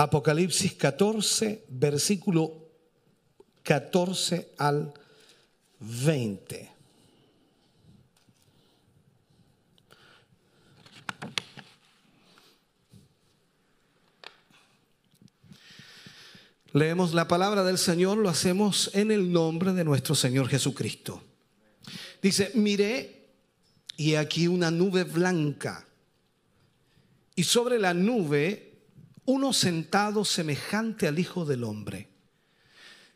Apocalipsis 14, versículo 14 al 20. Leemos la palabra del Señor, lo hacemos en el nombre de nuestro Señor Jesucristo. Dice, miré y aquí una nube blanca y sobre la nube uno sentado semejante al Hijo del Hombre,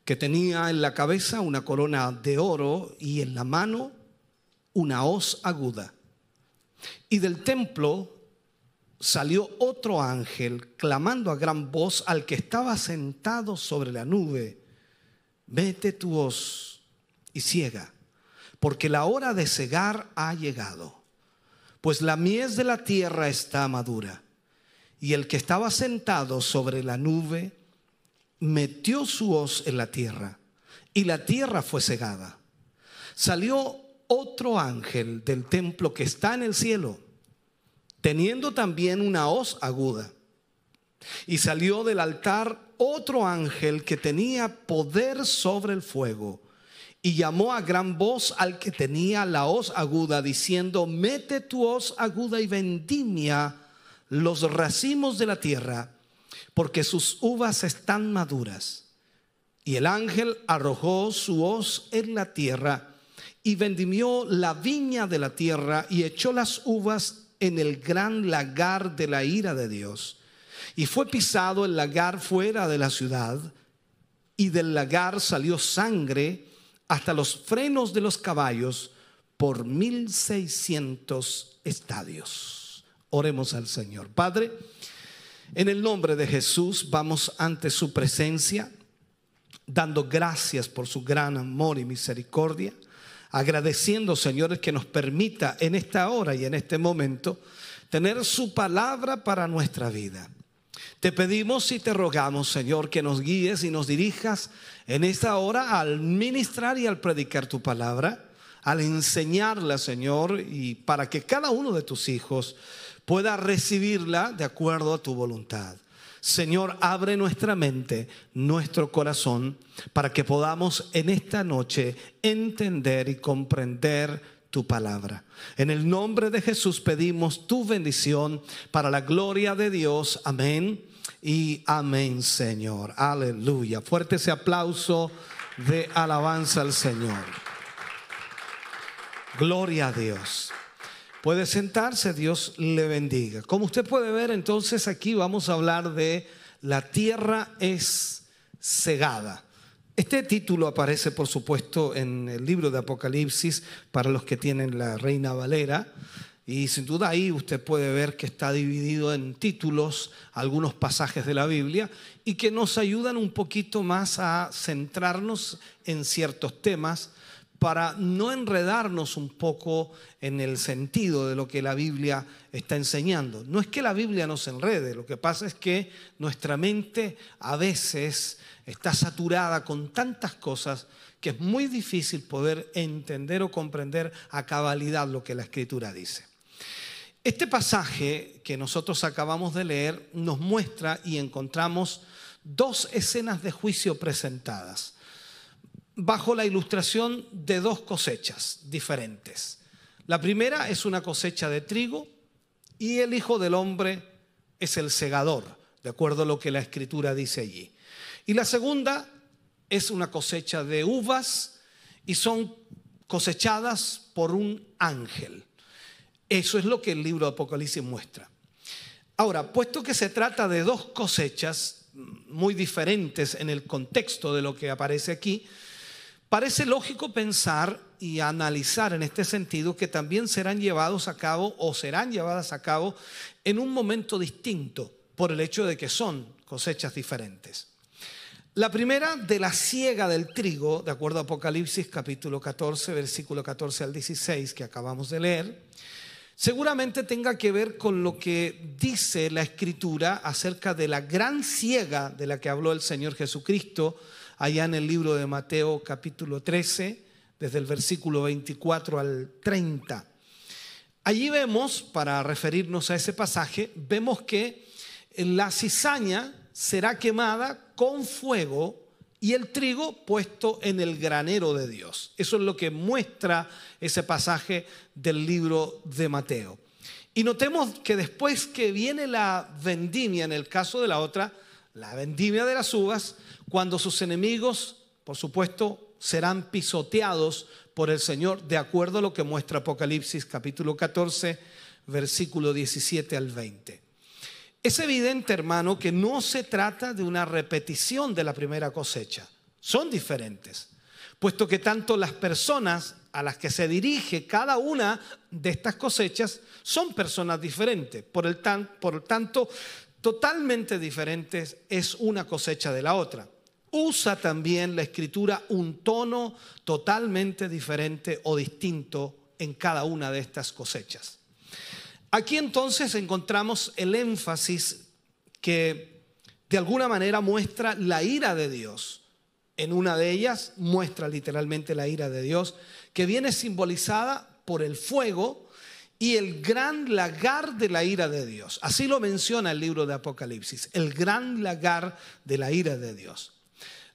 que tenía en la cabeza una corona de oro y en la mano una hoz aguda. Y del templo salió otro ángel clamando a gran voz al que estaba sentado sobre la nube, vete tu hoz y ciega, porque la hora de cegar ha llegado, pues la mies de la tierra está madura. Y el que estaba sentado sobre la nube metió su hoz en la tierra y la tierra fue cegada. Salió otro ángel del templo que está en el cielo, teniendo también una hoz aguda. Y salió del altar otro ángel que tenía poder sobre el fuego. Y llamó a gran voz al que tenía la hoz aguda, diciendo, mete tu hoz aguda y vendimia los racimos de la tierra, porque sus uvas están maduras. Y el ángel arrojó su hoz en la tierra y vendimió la viña de la tierra y echó las uvas en el gran lagar de la ira de Dios. Y fue pisado el lagar fuera de la ciudad, y del lagar salió sangre hasta los frenos de los caballos por mil seiscientos estadios. Oremos al Señor. Padre, en el nombre de Jesús vamos ante su presencia, dando gracias por su gran amor y misericordia, agradeciendo, señores, que nos permita en esta hora y en este momento tener su palabra para nuestra vida. Te pedimos y te rogamos, Señor, que nos guíes y nos dirijas en esta hora al ministrar y al predicar tu palabra, al enseñarla, Señor, y para que cada uno de tus hijos pueda recibirla de acuerdo a tu voluntad. Señor, abre nuestra mente, nuestro corazón, para que podamos en esta noche entender y comprender tu palabra. En el nombre de Jesús pedimos tu bendición para la gloria de Dios. Amén y amén, Señor. Aleluya. Fuerte ese aplauso de alabanza al Señor. Gloria a Dios. Puede sentarse, Dios le bendiga. Como usted puede ver, entonces aquí vamos a hablar de la tierra es cegada. Este título aparece, por supuesto, en el libro de Apocalipsis para los que tienen la Reina Valera. Y sin duda ahí usted puede ver que está dividido en títulos algunos pasajes de la Biblia y que nos ayudan un poquito más a centrarnos en ciertos temas para no enredarnos un poco en el sentido de lo que la Biblia está enseñando. No es que la Biblia nos enrede, lo que pasa es que nuestra mente a veces está saturada con tantas cosas que es muy difícil poder entender o comprender a cabalidad lo que la Escritura dice. Este pasaje que nosotros acabamos de leer nos muestra y encontramos dos escenas de juicio presentadas bajo la ilustración de dos cosechas diferentes. La primera es una cosecha de trigo y el Hijo del Hombre es el segador, de acuerdo a lo que la escritura dice allí. Y la segunda es una cosecha de uvas y son cosechadas por un ángel. Eso es lo que el libro de Apocalipsis muestra. Ahora, puesto que se trata de dos cosechas muy diferentes en el contexto de lo que aparece aquí, Parece lógico pensar y analizar en este sentido que también serán llevados a cabo o serán llevadas a cabo en un momento distinto por el hecho de que son cosechas diferentes. La primera de la siega del trigo, de acuerdo a Apocalipsis capítulo 14, versículo 14 al 16 que acabamos de leer, seguramente tenga que ver con lo que dice la escritura acerca de la gran siega de la que habló el Señor Jesucristo allá en el libro de Mateo capítulo 13, desde el versículo 24 al 30. Allí vemos, para referirnos a ese pasaje, vemos que la cizaña será quemada con fuego y el trigo puesto en el granero de Dios. Eso es lo que muestra ese pasaje del libro de Mateo. Y notemos que después que viene la vendimia, en el caso de la otra, la vendimia de las uvas, cuando sus enemigos, por supuesto, serán pisoteados por el Señor, de acuerdo a lo que muestra Apocalipsis capítulo 14, versículo 17 al 20. Es evidente, hermano, que no se trata de una repetición de la primera cosecha. Son diferentes, puesto que tanto las personas a las que se dirige cada una de estas cosechas son personas diferentes. Por, el por tanto, totalmente diferentes es una cosecha de la otra. Usa también la escritura un tono totalmente diferente o distinto en cada una de estas cosechas. Aquí entonces encontramos el énfasis que de alguna manera muestra la ira de Dios. En una de ellas muestra literalmente la ira de Dios, que viene simbolizada por el fuego y el gran lagar de la ira de Dios. Así lo menciona el libro de Apocalipsis, el gran lagar de la ira de Dios.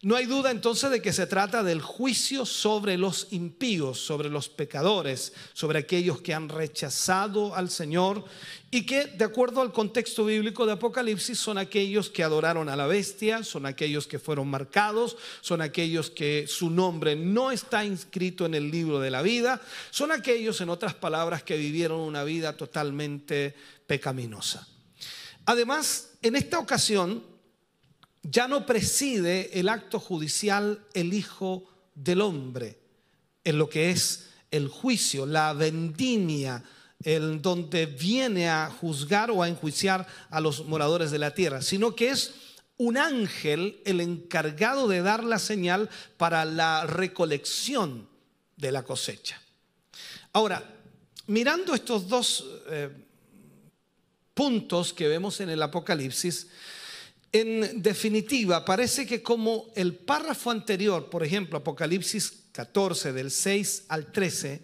No hay duda entonces de que se trata del juicio sobre los impíos, sobre los pecadores, sobre aquellos que han rechazado al Señor y que, de acuerdo al contexto bíblico de Apocalipsis, son aquellos que adoraron a la bestia, son aquellos que fueron marcados, son aquellos que su nombre no está inscrito en el libro de la vida, son aquellos, en otras palabras, que vivieron una vida totalmente pecaminosa. Además, en esta ocasión, ya no preside el acto judicial el Hijo del Hombre, en lo que es el juicio, la vendimia, en donde viene a juzgar o a enjuiciar a los moradores de la tierra, sino que es un ángel el encargado de dar la señal para la recolección de la cosecha. Ahora, mirando estos dos eh, puntos que vemos en el Apocalipsis, en definitiva, parece que como el párrafo anterior, por ejemplo, Apocalipsis 14, del 6 al 13,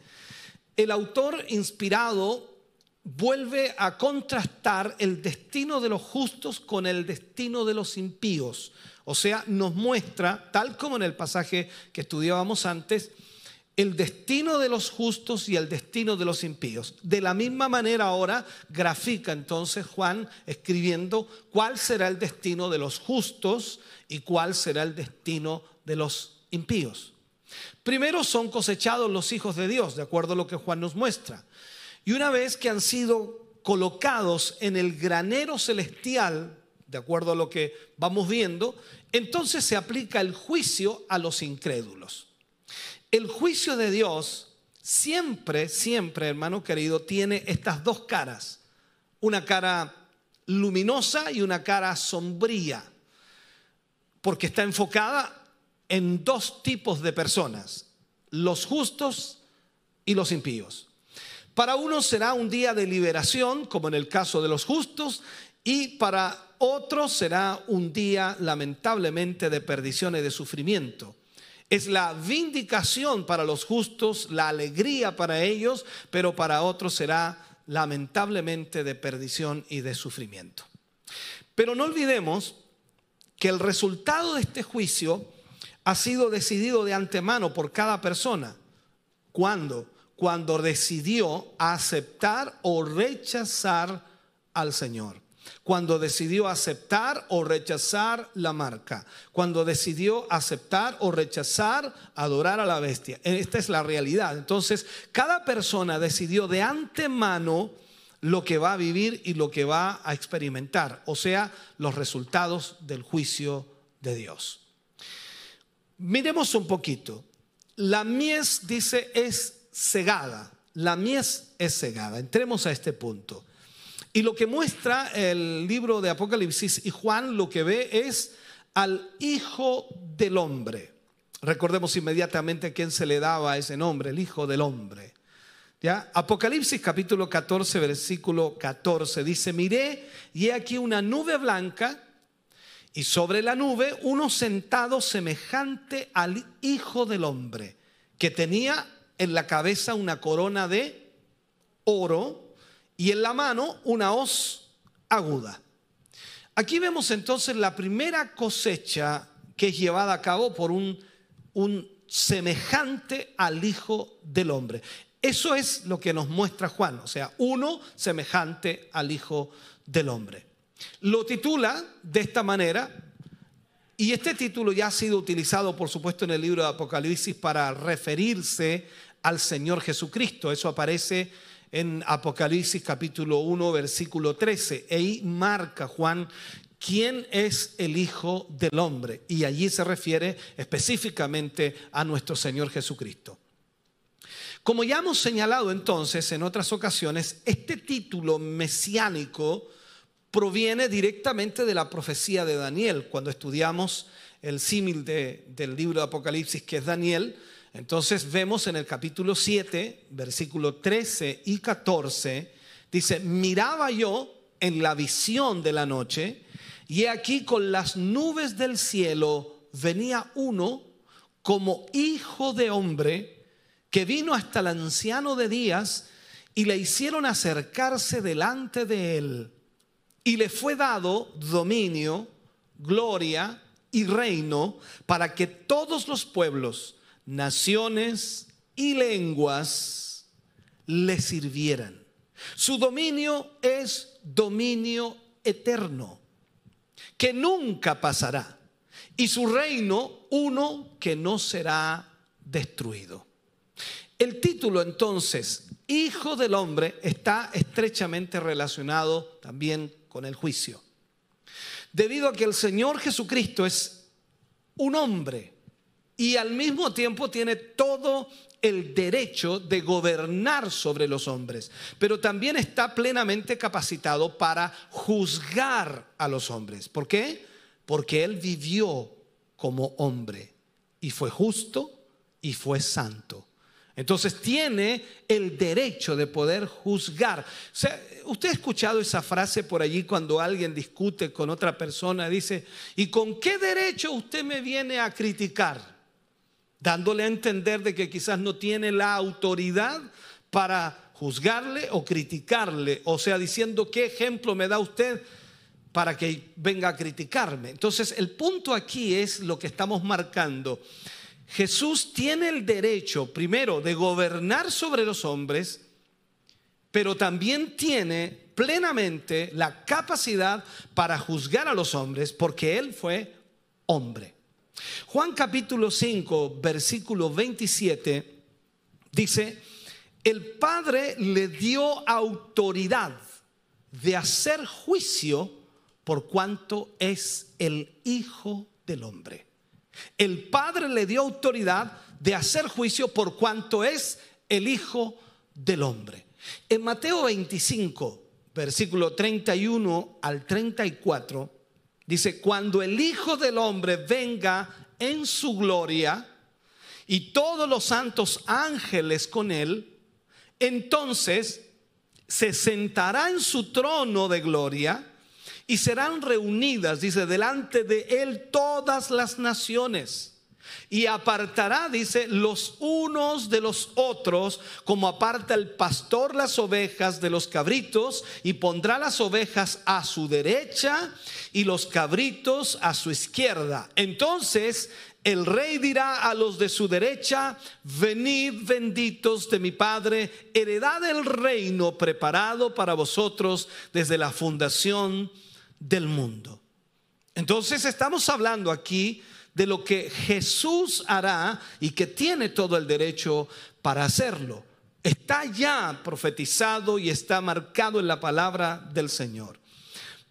el autor inspirado vuelve a contrastar el destino de los justos con el destino de los impíos. O sea, nos muestra, tal como en el pasaje que estudiábamos antes, el destino de los justos y el destino de los impíos. De la misma manera ahora grafica entonces Juan escribiendo cuál será el destino de los justos y cuál será el destino de los impíos. Primero son cosechados los hijos de Dios, de acuerdo a lo que Juan nos muestra. Y una vez que han sido colocados en el granero celestial, de acuerdo a lo que vamos viendo, entonces se aplica el juicio a los incrédulos. El juicio de Dios siempre, siempre, hermano querido, tiene estas dos caras. Una cara luminosa y una cara sombría. Porque está enfocada en dos tipos de personas, los justos y los impíos. Para unos será un día de liberación, como en el caso de los justos, y para otros será un día lamentablemente de perdición y de sufrimiento. Es la vindicación para los justos, la alegría para ellos, pero para otros será lamentablemente de perdición y de sufrimiento. Pero no olvidemos que el resultado de este juicio ha sido decidido de antemano por cada persona. ¿Cuándo? Cuando decidió aceptar o rechazar al Señor cuando decidió aceptar o rechazar la marca, cuando decidió aceptar o rechazar adorar a la bestia. Esta es la realidad. Entonces, cada persona decidió de antemano lo que va a vivir y lo que va a experimentar, o sea, los resultados del juicio de Dios. Miremos un poquito. La mies, dice, es cegada. La mies es cegada. Entremos a este punto. Y lo que muestra el libro de Apocalipsis y Juan lo que ve es al Hijo del Hombre. Recordemos inmediatamente a quién se le daba ese nombre, el Hijo del Hombre. ¿Ya? Apocalipsis capítulo 14, versículo 14 dice, miré y he aquí una nube blanca y sobre la nube uno sentado semejante al Hijo del Hombre, que tenía en la cabeza una corona de oro y en la mano una hoz aguda. Aquí vemos entonces la primera cosecha que es llevada a cabo por un, semejante al Hijo del Hombre. Eso es lo que nos muestra Juan, o sea, uno semejante al Hijo del Hombre. Lo titula de esta manera, y este título ya ha sido utilizado, por supuesto, en el libro de Apocalipsis para referirse al Señor Jesucristo. Eso aparece en Apocalipsis capítulo 1, versículo 13. Ahí marca Juan quién es el Hijo del Hombre. Y allí se refiere específicamente a nuestro Señor Jesucristo. Como ya hemos señalado entonces en otras ocasiones, este título mesiánico proviene directamente de la profecía de Daniel. Cuando estudiamos el símil del libro de Apocalipsis, que es Daniel, entonces vemos en el capítulo 7, versículo 13 y 14, dice, miraba yo en la visión de la noche, y aquí con las nubes del cielo venía uno como hijo de hombre, que vino hasta el anciano de días y le hicieron acercarse delante de él. Y le fue dado dominio, gloria y reino para que todos los pueblos, naciones y lenguas le sirvieran. Su dominio es dominio eterno, que nunca pasará, y su reino uno que no será destruido. El título entonces, Hijo del Hombre, está estrechamente relacionado también con el juicio. Debido a que el Señor Jesucristo es un hombre, y al mismo tiempo tiene todo el derecho de gobernar sobre los hombres, pero también está plenamente capacitado para juzgar a los hombres. ¿Por qué? Porque Él vivió como hombre y fue justo y fue santo. Entonces tiene el derecho de poder juzgar. Usted ha escuchado esa frase por allí cuando alguien discute con otra persona, dice, ¿y con qué derecho usted me viene a criticar? Dándole a entender de que quizás no tiene la autoridad para juzgarle o criticarle, o sea, diciendo qué ejemplo me da usted para que venga a criticarme. Entonces, el punto aquí es lo que estamos marcando. Jesús tiene el derecho, primero, de gobernar sobre los hombres, pero también tiene plenamente la capacidad para juzgar a los hombres, porque Él fue hombre. Juan capítulo 5, versículo 27 dice, el Padre le dio autoridad de hacer juicio por cuanto es el Hijo del Hombre. El Padre le dio autoridad de hacer juicio por cuanto es el Hijo del Hombre. En Mateo 25, versículo 31 al 34, Dice, cuando el Hijo del Hombre venga en su gloria y todos los santos ángeles con él, entonces se sentará en su trono de gloria y serán reunidas, dice, delante de él todas las naciones y apartará, dice, los unos de los otros, como aparta el pastor las ovejas de los cabritos, y pondrá las ovejas a su derecha y los cabritos a su izquierda. Entonces el rey dirá a los de su derecha, venid benditos de mi Padre, heredad el reino preparado para vosotros desde la fundación del mundo. Entonces estamos hablando aquí de lo que Jesús hará y que tiene todo el derecho para hacerlo. Está ya profetizado y está marcado en la palabra del Señor.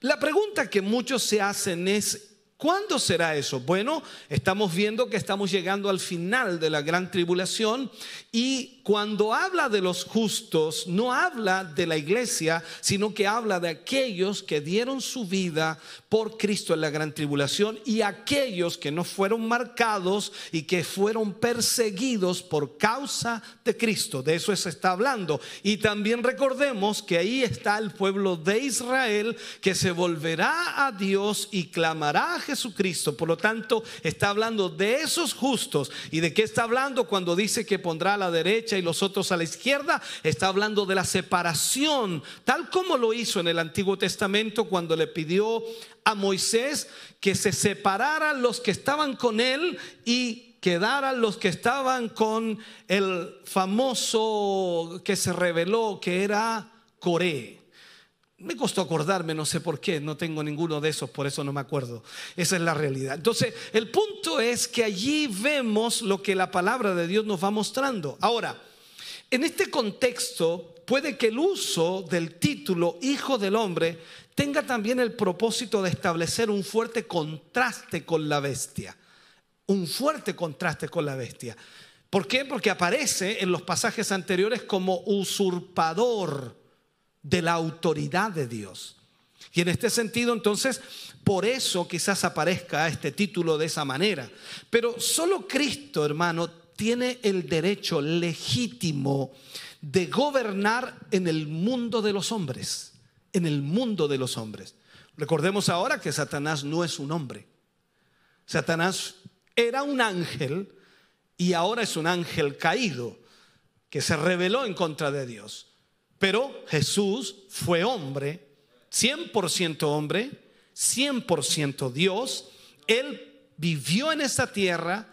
La pregunta que muchos se hacen es, ¿Cuándo será eso? Bueno, estamos viendo que estamos llegando al final de la gran tribulación y cuando habla de los justos, no habla de la iglesia, sino que habla de aquellos que dieron su vida por Cristo en la gran tribulación y aquellos que no fueron marcados y que fueron perseguidos por causa de Cristo. De eso se está hablando. Y también recordemos que ahí está el pueblo de Israel que se volverá a Dios y clamará a Jesucristo. Por lo tanto, está hablando de esos justos. ¿Y de qué está hablando cuando dice que pondrá a la derecha? Y los otros a la izquierda, está hablando de la separación, tal como lo hizo en el Antiguo Testamento cuando le pidió a Moisés que se separaran los que estaban con él y quedaran los que estaban con el famoso que se reveló que era Coré. Me costó acordarme, no sé por qué, no tengo ninguno de esos, por eso no me acuerdo. Esa es la realidad. Entonces, el punto es que allí vemos lo que la palabra de Dios nos va mostrando. Ahora, en este contexto, puede que el uso del título Hijo del Hombre tenga también el propósito de establecer un fuerte contraste con la bestia. Un fuerte contraste con la bestia. ¿Por qué? Porque aparece en los pasajes anteriores como usurpador de la autoridad de Dios. Y en este sentido, entonces, por eso quizás aparezca este título de esa manera. Pero solo Cristo, hermano, tiene el derecho legítimo de gobernar en el mundo de los hombres, en el mundo de los hombres. Recordemos ahora que Satanás no es un hombre. Satanás era un ángel y ahora es un ángel caído que se rebeló en contra de Dios. Pero Jesús fue hombre, 100% hombre, 100% Dios. Él vivió en esta tierra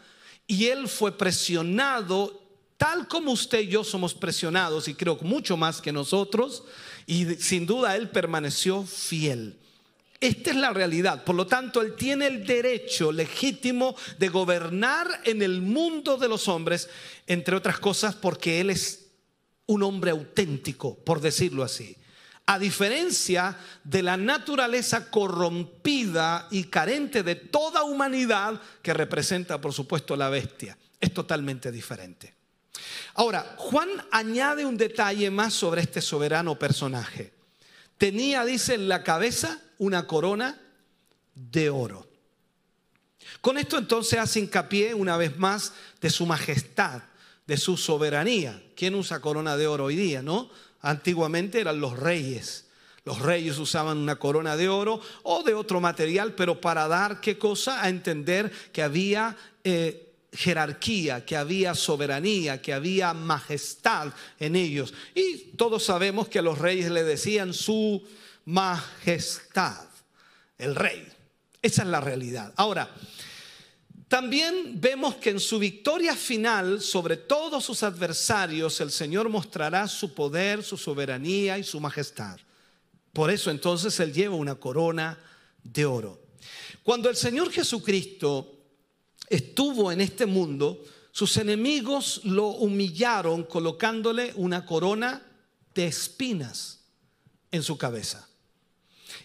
y él fue presionado tal como usted y yo somos presionados y creo mucho más que nosotros y sin duda él permaneció fiel. Esta es la realidad. Por lo tanto, Él tiene el derecho legítimo de gobernar en el mundo de los hombres, entre otras cosas porque Él es un hombre auténtico, por decirlo así. A diferencia de la naturaleza corrompida y carente de toda humanidad que representa, por supuesto, la bestia. Es totalmente diferente. Ahora, Juan añade un detalle más sobre este soberano personaje. Tenía, dice, en la cabeza una corona de oro. Con esto entonces hace hincapié una vez más de su majestad, de su soberanía. ¿Quién usa corona de oro hoy día, no? Antiguamente eran los reyes. Los reyes usaban una corona de oro o de otro material, pero para dar qué cosa? A entender que había eh, jerarquía, que había soberanía, que había majestad en ellos. Y todos sabemos que a los reyes le decían su majestad, el rey. Esa es la realidad. Ahora, también vemos que en su victoria final sobre todos sus adversarios el Señor mostrará su poder, su soberanía y su majestad. Por eso entonces Él lleva una corona de oro. Cuando el Señor Jesucristo estuvo en este mundo, sus enemigos lo humillaron colocándole una corona de espinas en su cabeza.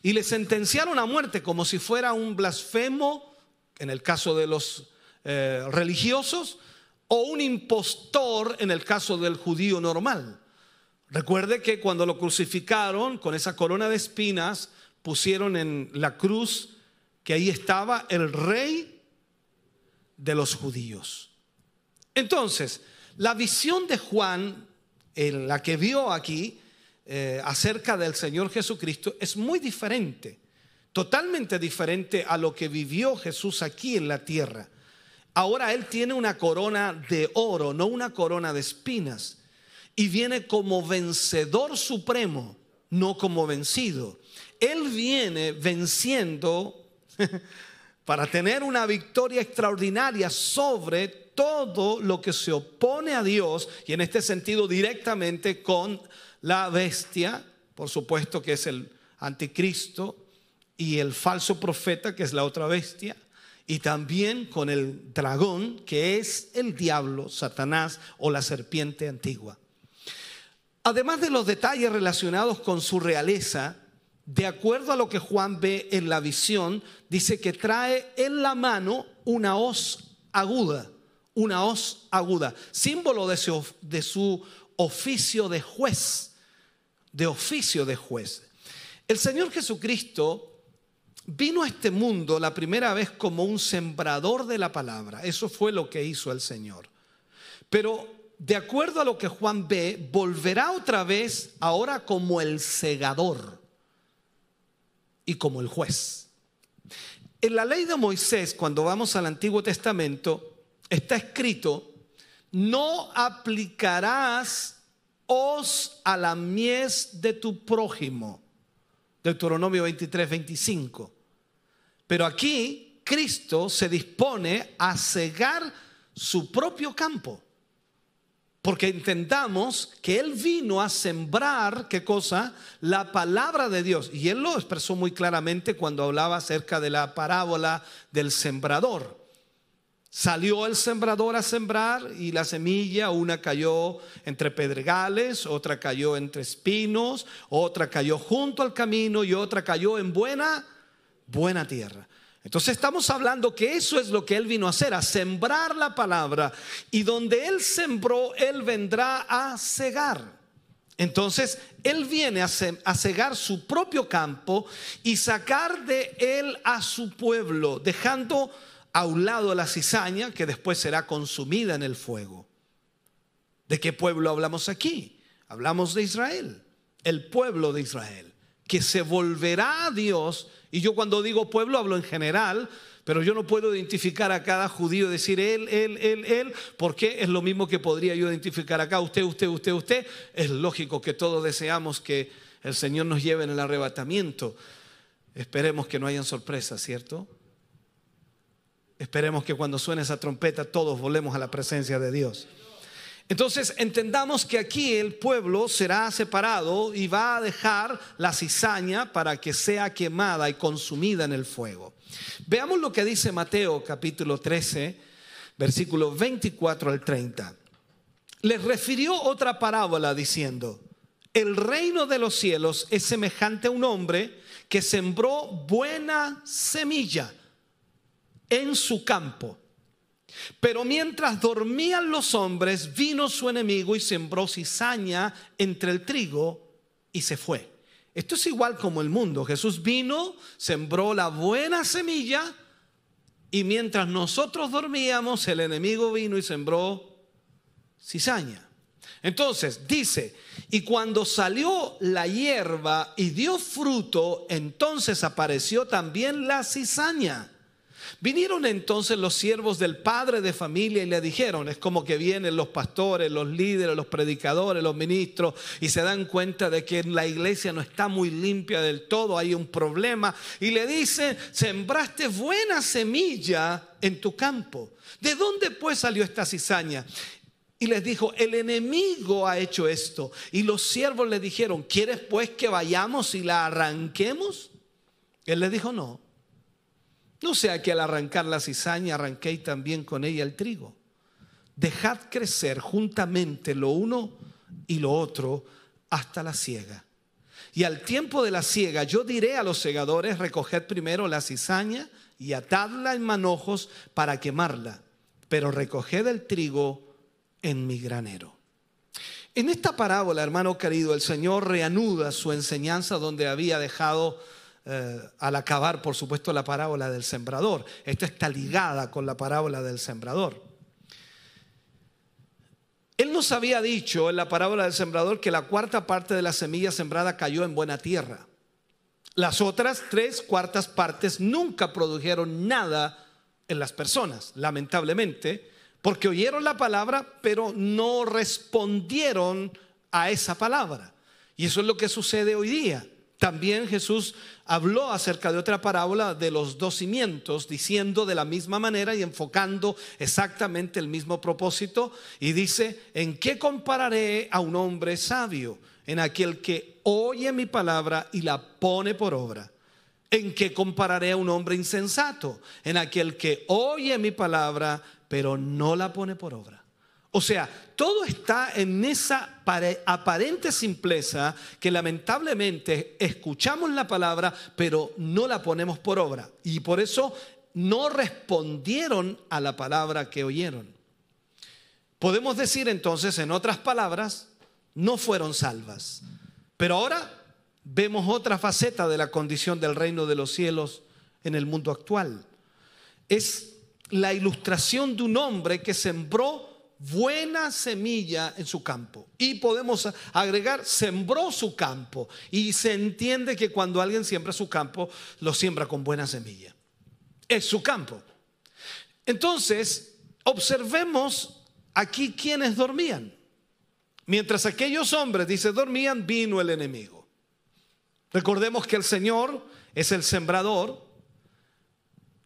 Y le sentenciaron a muerte como si fuera un blasfemo en el caso de los eh, religiosos, o un impostor en el caso del judío normal. Recuerde que cuando lo crucificaron con esa corona de espinas, pusieron en la cruz que ahí estaba el rey de los judíos. Entonces, la visión de Juan, en la que vio aquí eh, acerca del Señor Jesucristo, es muy diferente totalmente diferente a lo que vivió Jesús aquí en la tierra. Ahora Él tiene una corona de oro, no una corona de espinas. Y viene como vencedor supremo, no como vencido. Él viene venciendo para tener una victoria extraordinaria sobre todo lo que se opone a Dios y en este sentido directamente con la bestia, por supuesto que es el anticristo, y el falso profeta, que es la otra bestia, y también con el dragón, que es el diablo, Satanás o la serpiente antigua. Además de los detalles relacionados con su realeza, de acuerdo a lo que Juan ve en la visión, dice que trae en la mano una hoz aguda una hoz aguda, símbolo de su, de su oficio de juez, de oficio de juez. El Señor Jesucristo vino a este mundo la primera vez como un sembrador de la palabra. Eso fue lo que hizo el Señor. Pero de acuerdo a lo que Juan ve, volverá otra vez ahora como el segador y como el juez. En la ley de Moisés, cuando vamos al Antiguo Testamento, está escrito, no aplicarás os a la mies de tu prójimo. Deuteronomio 23, 25. Pero aquí Cristo se dispone a cegar su propio campo. Porque entendamos que Él vino a sembrar, ¿qué cosa? La palabra de Dios. Y Él lo expresó muy claramente cuando hablaba acerca de la parábola del sembrador. Salió el sembrador a sembrar y la semilla, una cayó entre pedregales, otra cayó entre espinos, otra cayó junto al camino y otra cayó en buena, buena tierra. Entonces estamos hablando que eso es lo que Él vino a hacer, a sembrar la palabra. Y donde Él sembró, Él vendrá a cegar. Entonces, Él viene a cegar su propio campo y sacar de Él a su pueblo, dejando a un lado la cizaña que después será consumida en el fuego. ¿De qué pueblo hablamos aquí? Hablamos de Israel, el pueblo de Israel, que se volverá a Dios y yo cuando digo pueblo hablo en general, pero yo no puedo identificar a cada judío, decir él, él, él, él, porque es lo mismo que podría yo identificar acá, usted, usted, usted, usted. Es lógico que todos deseamos que el Señor nos lleve en el arrebatamiento. Esperemos que no hayan sorpresas, ¿cierto? Esperemos que cuando suene esa trompeta todos volvemos a la presencia de Dios. Entonces entendamos que aquí el pueblo será separado y va a dejar la cizaña para que sea quemada y consumida en el fuego. Veamos lo que dice Mateo capítulo 13, versículos 24 al 30. Les refirió otra parábola diciendo, el reino de los cielos es semejante a un hombre que sembró buena semilla en su campo. Pero mientras dormían los hombres, vino su enemigo y sembró cizaña entre el trigo y se fue. Esto es igual como el mundo. Jesús vino, sembró la buena semilla y mientras nosotros dormíamos, el enemigo vino y sembró cizaña. Entonces dice, y cuando salió la hierba y dio fruto, entonces apareció también la cizaña. Vinieron entonces los siervos del padre de familia y le dijeron, es como que vienen los pastores, los líderes, los predicadores, los ministros y se dan cuenta de que la iglesia no está muy limpia del todo, hay un problema y le dicen, sembraste buena semilla en tu campo. ¿De dónde pues salió esta cizaña? Y les dijo, el enemigo ha hecho esto. Y los siervos le dijeron, ¿quieres pues que vayamos y la arranquemos? Él les dijo, no, no sea que al arrancar la cizaña arranquéis también con ella el trigo. Dejad crecer juntamente lo uno y lo otro hasta la siega. Y al tiempo de la siega yo diré a los segadores, recoged primero la cizaña y atadla en manojos para quemarla, pero recoged el trigo en mi granero. En esta parábola, hermano querido, el Señor reanuda su enseñanza donde había dejado eh, al acabar, por supuesto, la parábola del sembrador. Esta está ligada con la parábola del sembrador. Él nos había dicho en la parábola del sembrador que la cuarta parte de la semilla sembrada cayó en buena tierra. Las otras tres cuartas partes nunca produjeron nada en las personas, lamentablemente, porque oyeron la palabra, pero no respondieron a esa palabra. Y eso es lo que sucede hoy día. También Jesús habló acerca de otra parábola de los dos cimientos, diciendo de la misma manera y enfocando exactamente el mismo propósito. Y dice, ¿en qué compararé a un hombre sabio? En aquel que oye mi palabra y la pone por obra. ¿En qué compararé a un hombre insensato? En aquel que oye mi palabra pero no la pone por obra. O sea, todo está en esa aparente simpleza que lamentablemente escuchamos la palabra, pero no la ponemos por obra. Y por eso no respondieron a la palabra que oyeron. Podemos decir entonces, en otras palabras, no fueron salvas. Pero ahora vemos otra faceta de la condición del reino de los cielos en el mundo actual. Es la ilustración de un hombre que sembró buena semilla en su campo. Y podemos agregar, sembró su campo. Y se entiende que cuando alguien siembra su campo, lo siembra con buena semilla. Es su campo. Entonces, observemos aquí quienes dormían. Mientras aquellos hombres, dice, dormían, vino el enemigo. Recordemos que el Señor es el sembrador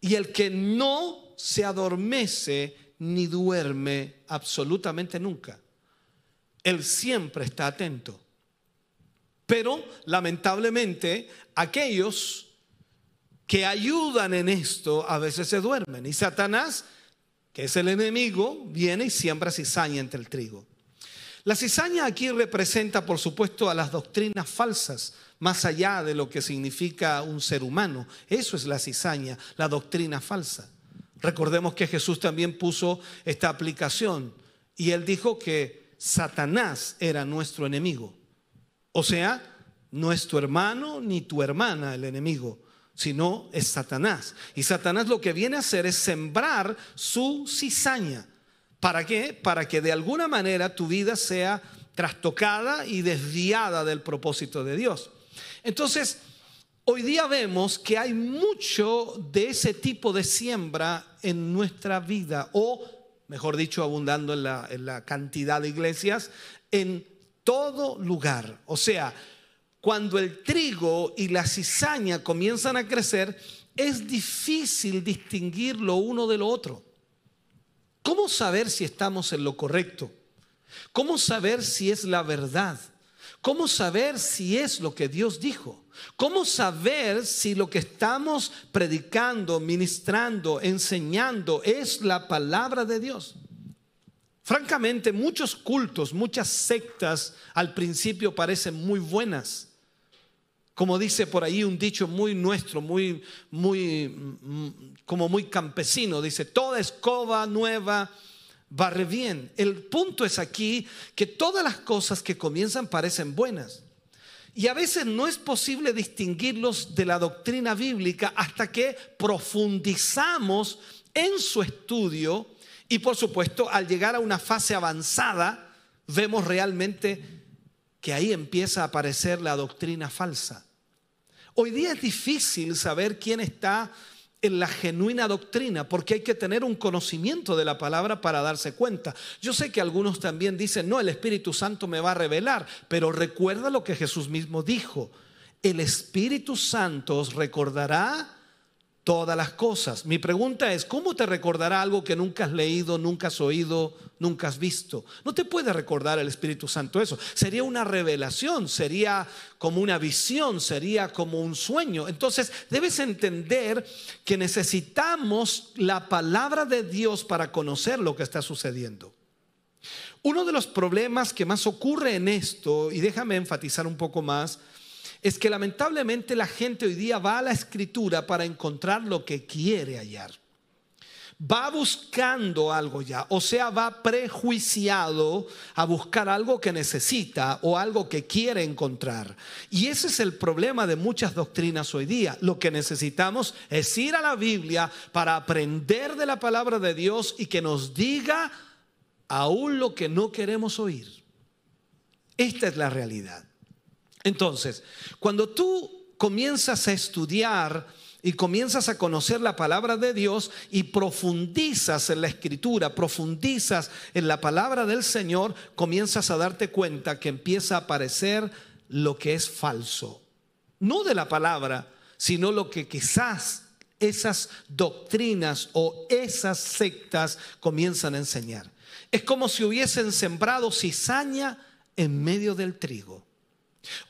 y el que no se adormece ni duerme absolutamente nunca. Él siempre está atento. Pero lamentablemente aquellos que ayudan en esto a veces se duermen. Y Satanás, que es el enemigo, viene y siembra cizaña entre el trigo. La cizaña aquí representa, por supuesto, a las doctrinas falsas, más allá de lo que significa un ser humano. Eso es la cizaña, la doctrina falsa. Recordemos que Jesús también puso esta aplicación y él dijo que Satanás era nuestro enemigo. O sea, no es tu hermano ni tu hermana el enemigo, sino es Satanás. Y Satanás lo que viene a hacer es sembrar su cizaña ¿Para qué? Para que de alguna manera tu vida sea trastocada y desviada del propósito de Dios. Entonces, hoy día vemos que hay mucho de ese tipo de siembra en nuestra vida, o mejor dicho, abundando en la, cantidad de iglesias, en todo lugar. O sea, cuando el trigo y la cizaña comienzan a crecer, es difícil distinguir lo uno de lo otro. ¿Cómo saber si estamos en lo correcto? ¿Cómo saber si es la verdad? ¿Cómo saber si es lo que Dios dijo? ¿Cómo saber si lo que estamos predicando, ministrando, enseñando es la palabra de Dios? Francamente, muchos cultos, muchas sectas al principio parecen muy buenas como dice por ahí un dicho muy nuestro, muy, muy, como muy campesino, dice, toda escoba nueva barre bien. El punto es aquí que todas las cosas que comienzan parecen buenas. Y a veces no es posible distinguirlos de la doctrina bíblica hasta que profundizamos en su estudio y por supuesto al llegar a una fase avanzada vemos realmente que ahí empieza a aparecer la doctrina falsa. Hoy día es difícil saber quién está en la genuina doctrina, porque hay que tener un conocimiento de la palabra para darse cuenta. Yo sé que algunos también dicen, no, el Espíritu Santo me va a revelar, pero recuerda lo que Jesús mismo dijo, el Espíritu Santo os recordará todas las cosas. Mi pregunta es, ¿cómo te recordará algo que nunca has leído, nunca has oído, nunca has visto? No te puede recordar el Espíritu Santo eso. Sería una revelación, sería como una visión, sería como un sueño. Entonces, debes entender que necesitamos la palabra de Dios para conocer lo que está sucediendo. Uno de los problemas que más ocurre en esto, y déjame enfatizar un poco más, es que lamentablemente la gente hoy día va a la escritura para encontrar lo que quiere hallar. Va buscando algo ya, o sea, va prejuiciado a buscar algo que necesita o algo que quiere encontrar. Y ese es el problema de muchas doctrinas hoy día. Lo que necesitamos es ir a la Biblia para aprender de la palabra de Dios y que nos diga aún lo que no queremos oír. Esta es la realidad. Entonces, cuando tú comienzas a estudiar y comienzas a conocer la palabra de Dios y profundizas en la escritura, profundizas en la palabra del Señor, comienzas a darte cuenta que empieza a aparecer lo que es falso. No de la palabra, sino lo que quizás esas doctrinas o esas sectas comienzan a enseñar. Es como si hubiesen sembrado cizaña en medio del trigo.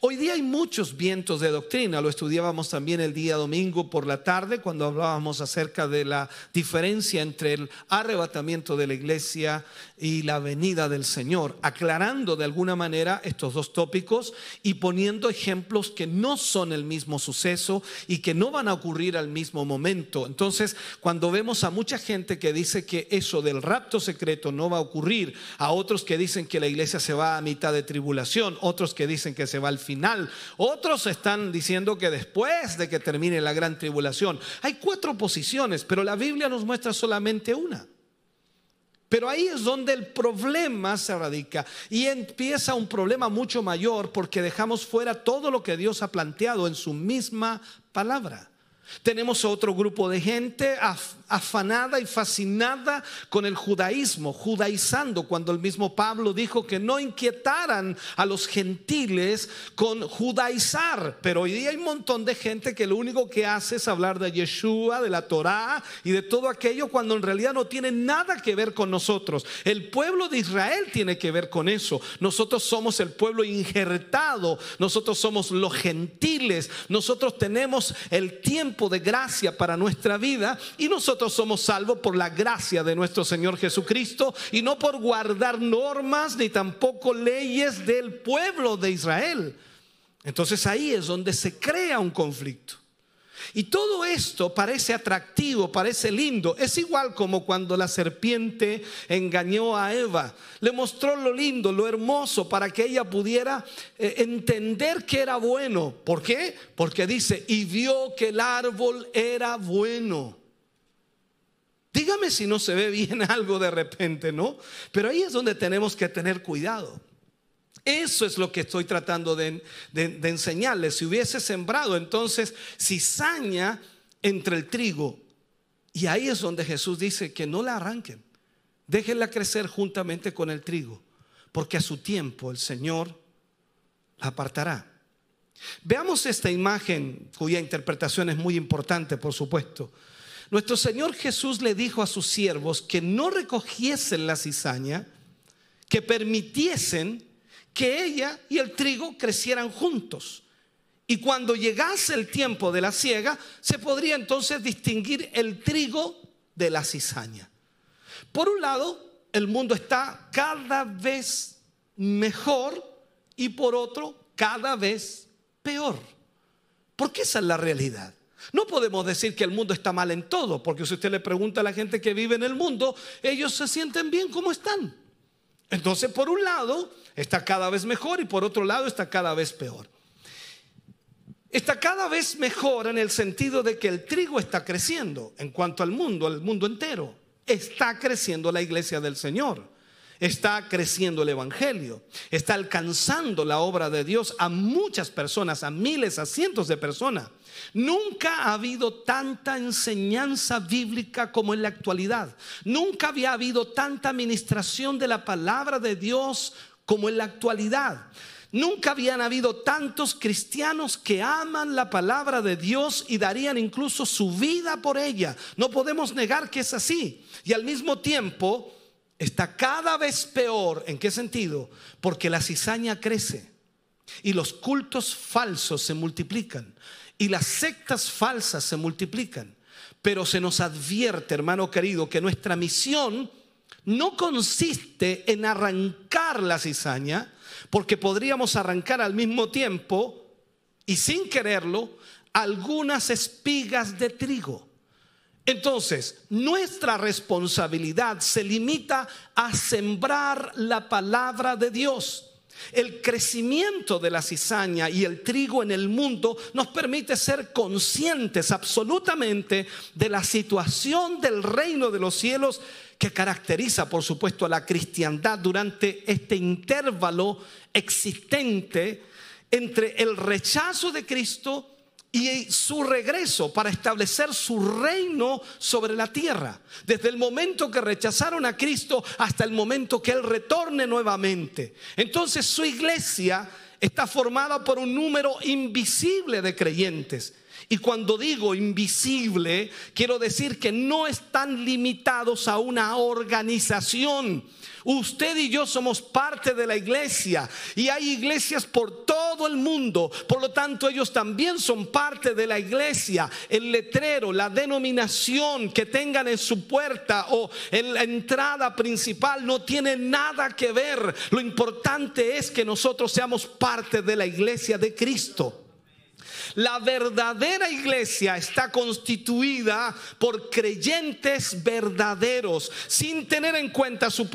Hoy día hay muchos vientos de doctrina, lo estudiábamos también el día domingo por la tarde cuando hablábamos acerca de la diferencia entre el arrebatamiento de la iglesia y la venida del Señor, aclarando de alguna manera estos dos tópicos y poniendo ejemplos que no son el mismo suceso y que no van a ocurrir al mismo momento. Entonces, cuando vemos a mucha gente que dice que eso del rapto secreto no va a ocurrir, a otros que dicen que la iglesia se va a mitad de tribulación, otros que dicen que se va al final, otros están diciendo que después de que termine la gran tribulación, hay cuatro posiciones, pero la Biblia nos muestra solamente una. Pero ahí es donde el problema se radica y empieza un problema mucho mayor porque dejamos fuera todo lo que Dios ha planteado en su misma palabra. Tenemos otro grupo de gente afanada y fascinada con el judaísmo, judaizando, cuando el mismo Pablo dijo que no inquietaran a los gentiles con judaizar. Pero hoy día hay un montón de gente que lo único que hace es hablar de Yeshua, de la Torá y de todo aquello cuando en realidad no tiene nada que ver con nosotros. El pueblo de Israel tiene que ver con eso. Nosotros somos el pueblo injertado, nosotros somos los gentiles, nosotros tenemos el tiempo de gracia para nuestra vida y nosotros somos salvos por la gracia de nuestro Señor Jesucristo y no por guardar normas ni tampoco leyes del pueblo de Israel. Entonces ahí es donde se crea un conflicto. Y todo esto parece atractivo, parece lindo. Es igual como cuando la serpiente engañó a Eva. Le mostró lo lindo, lo hermoso, para que ella pudiera eh, entender que era bueno. ¿Por qué? Porque dice, y vio que el árbol era bueno. Dígame si no se ve bien algo de repente, ¿no? Pero ahí es donde tenemos que tener cuidado. Eso es lo que estoy tratando de, enseñarles. Si hubiese sembrado entonces cizaña entre el trigo, y ahí es donde Jesús dice que no la arranquen, déjenla crecer juntamente con el trigo, porque a su tiempo el Señor la apartará. Veamos esta imagen cuya interpretación es muy importante, por supuesto. Nuestro Señor Jesús le dijo a sus siervos que no recogiesen la cizaña, que permitiesen que ella y el trigo crecieran juntos. Y cuando llegase el tiempo de la siega, se podría entonces distinguir el trigo de la cizaña. Por un lado, el mundo está cada vez mejor y por otro, cada vez peor. Porque esa es la realidad. No podemos decir que el mundo está mal en todo, porque si usted le pregunta a la gente que vive en el mundo, ellos se sienten bien como están. Entonces, por un lado, está cada vez mejor y por otro lado, está cada vez peor. Está cada vez mejor en el sentido de que el trigo está creciendo en cuanto al mundo, al mundo entero. Está creciendo la iglesia del Señor. Está creciendo el Evangelio, está alcanzando la obra de Dios a muchas personas, a miles, a cientos de personas. Nunca ha habido tanta enseñanza bíblica como en la actualidad. Nunca había habido tanta administración de la palabra de Dios como en la actualidad. Nunca habían habido tantos cristianos que aman la palabra de Dios y darían incluso su vida por ella. No podemos negar que es así. Y al mismo tiempo está cada vez peor. ¿En qué sentido? Porque la cizaña crece y los cultos falsos se multiplican y las sectas falsas se multiplican. Pero se nos advierte, hermano querido, que nuestra misión no consiste en arrancar la cizaña, porque podríamos arrancar al mismo tiempo y sin quererlo algunas espigas de trigo. Entonces, nuestra responsabilidad se limita a sembrar la palabra de Dios. El crecimiento de la cizaña y el trigo en el mundo nos permite ser conscientes absolutamente de la situación del reino de los cielos que caracteriza, por supuesto, a la cristiandad durante este intervalo existente entre el rechazo de Cristo y su regreso para establecer su reino sobre la tierra. Desde el momento que rechazaron a Cristo hasta el momento que Él retorne nuevamente. Entonces su iglesia está formada por un número invisible de creyentes. Y cuando digo invisible, quiero decir que no están limitados a una organización. Usted y yo somos parte de la iglesia y hay iglesias por todo el mundo. Por lo tanto, ellos también son parte de la iglesia. El letrero, la denominación que tengan en su puerta o en la entrada principal no tiene nada que ver. Lo importante es que nosotros seamos parte de la iglesia de Cristo. La verdadera iglesia está constituida por creyentes verdaderos, sin tener en cuenta su,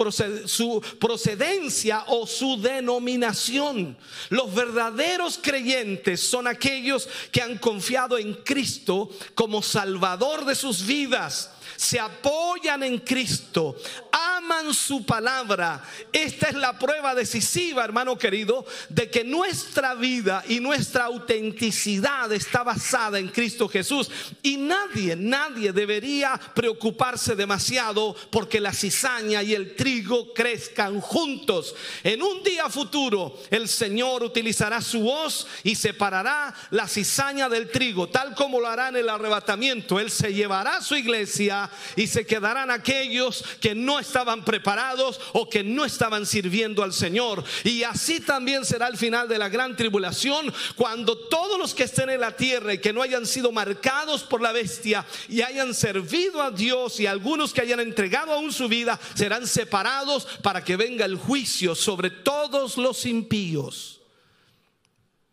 procedencia o su denominación. Los verdaderos creyentes son aquellos que han confiado en Cristo como Salvador de sus vidas se apoyan en Cristo, aman su palabra. Esta es la prueba decisiva, hermano querido, de que nuestra vida y nuestra autenticidad está basada en Cristo Jesús. Y nadie, nadie debería preocuparse demasiado porque la cizaña y el trigo crezcan juntos. En un día futuro, el Señor utilizará su voz y separará la cizaña del trigo, tal como lo hará en el arrebatamiento. Él se llevará a su iglesia y se quedarán aquellos que no estaban preparados o que no estaban sirviendo al Señor. Y así también será el final de la gran tribulación cuando todos los que estén en la tierra y que no hayan sido marcados por la bestia y hayan servido a Dios y algunos que hayan entregado aún su vida serán separados para que venga el juicio sobre todos los impíos.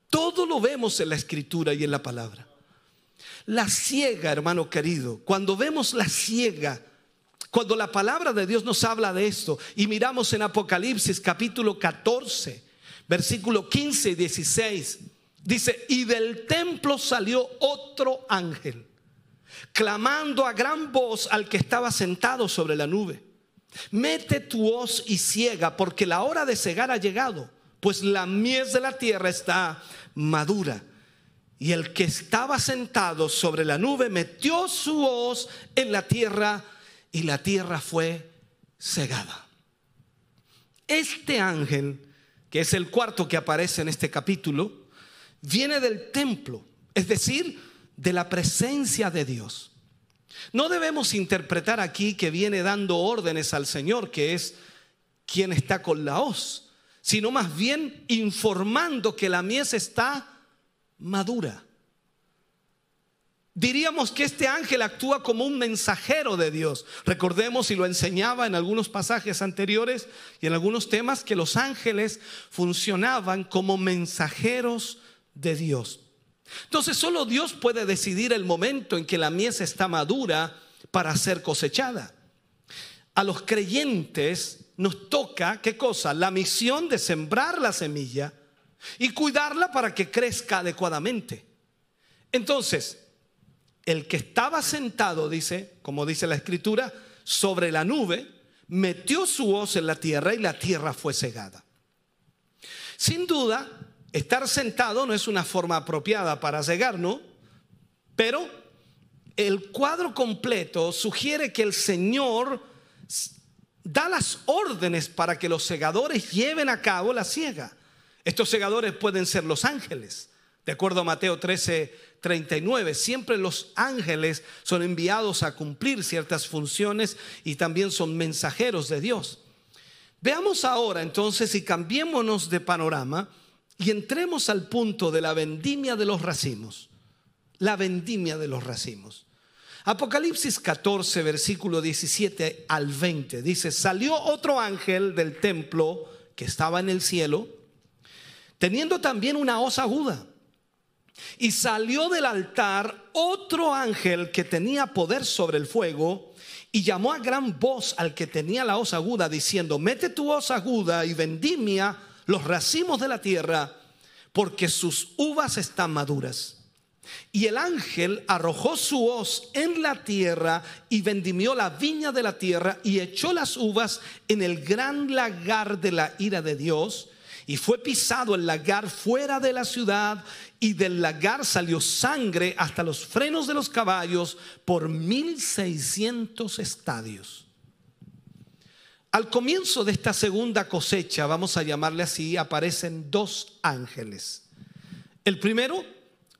Todo lo vemos en la escritura y en la palabra. La ciega, hermano querido, cuando vemos la ciega, cuando la palabra de Dios nos habla de esto y miramos en Apocalipsis capítulo 14, versículo 15 y 16, dice, y del templo salió otro ángel, clamando a gran voz al que estaba sentado sobre la nube. Mete tu hoz y ciega, porque la hora de cegar ha llegado, pues la mies de la tierra está madura. Y el que estaba sentado sobre la nube metió su hoz en la tierra y la tierra fue cegada. Este ángel, que es el cuarto que aparece en este capítulo, viene del templo, es decir, de la presencia de Dios. No debemos interpretar aquí que viene dando órdenes al Señor, que es quien está con la hoz, sino más bien informando que la mies está madura. Diríamos que este ángel actúa como un mensajero de Dios. Recordemos y lo enseñaba en algunos pasajes anteriores y en algunos temas que los ángeles funcionaban como mensajeros de Dios. Entonces solo Dios puede decidir el momento en que la mies está madura para ser cosechada. A los creyentes nos toca, ¿qué cosa? La misión de sembrar la semilla y cuidarla para que crezca adecuadamente. Entonces, el que estaba sentado, dice, como dice la escritura, sobre la nube, metió su hoz en la tierra y la tierra fue cegada. Sin duda, estar sentado no es una forma apropiada para cegar, ¿no? Pero el cuadro completo sugiere que el Señor da las órdenes para que los segadores lleven a cabo la ciega. Estos segadores pueden ser los ángeles. De acuerdo a Mateo 13, 39, siempre los ángeles son enviados a cumplir ciertas funciones y también son mensajeros de Dios. Veamos ahora entonces y cambiémonos de panorama y entremos al punto de la vendimia de los racimos. La vendimia de los racimos. Apocalipsis 14, versículo 17 al 20 dice, salió otro ángel del templo que estaba en el cielo teniendo también una hoz aguda. Y salió del altar otro ángel que tenía poder sobre el fuego y llamó a gran voz al que tenía la hoz aguda diciendo, mete tu hoz aguda y vendimia los racimos de la tierra porque sus uvas están maduras. Y el ángel arrojó su hoz en la tierra y vendimió la viña de la tierra y echó las uvas en el gran lagar de la ira de Dios y fue pisado el lagar fuera de la ciudad y del lagar salió sangre hasta los frenos de los caballos por mil seiscientos estadios. Al comienzo de esta segunda cosecha, vamos a llamarle así, aparecen dos ángeles. El primero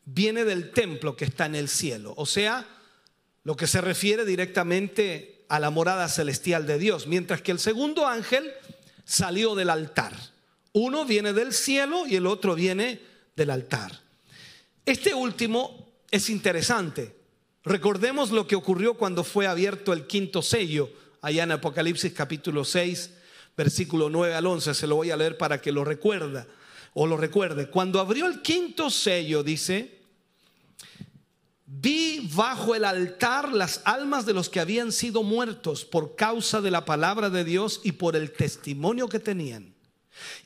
viene del templo que está en el cielo, o sea, lo que se refiere directamente a la morada celestial de Dios, mientras que el segundo ángel salió del altar. Uno viene del cielo y el otro viene del altar. Este último es interesante. Recordemos lo que ocurrió cuando fue abierto el quinto sello, allá en Apocalipsis capítulo 6, versículo 9 al 11. Se lo voy a leer para que lo recuerda o lo recuerde. Cuando abrió el quinto sello, dice, vi bajo el altar las almas de los que habían sido muertos por causa de la palabra de Dios y por el testimonio que tenían.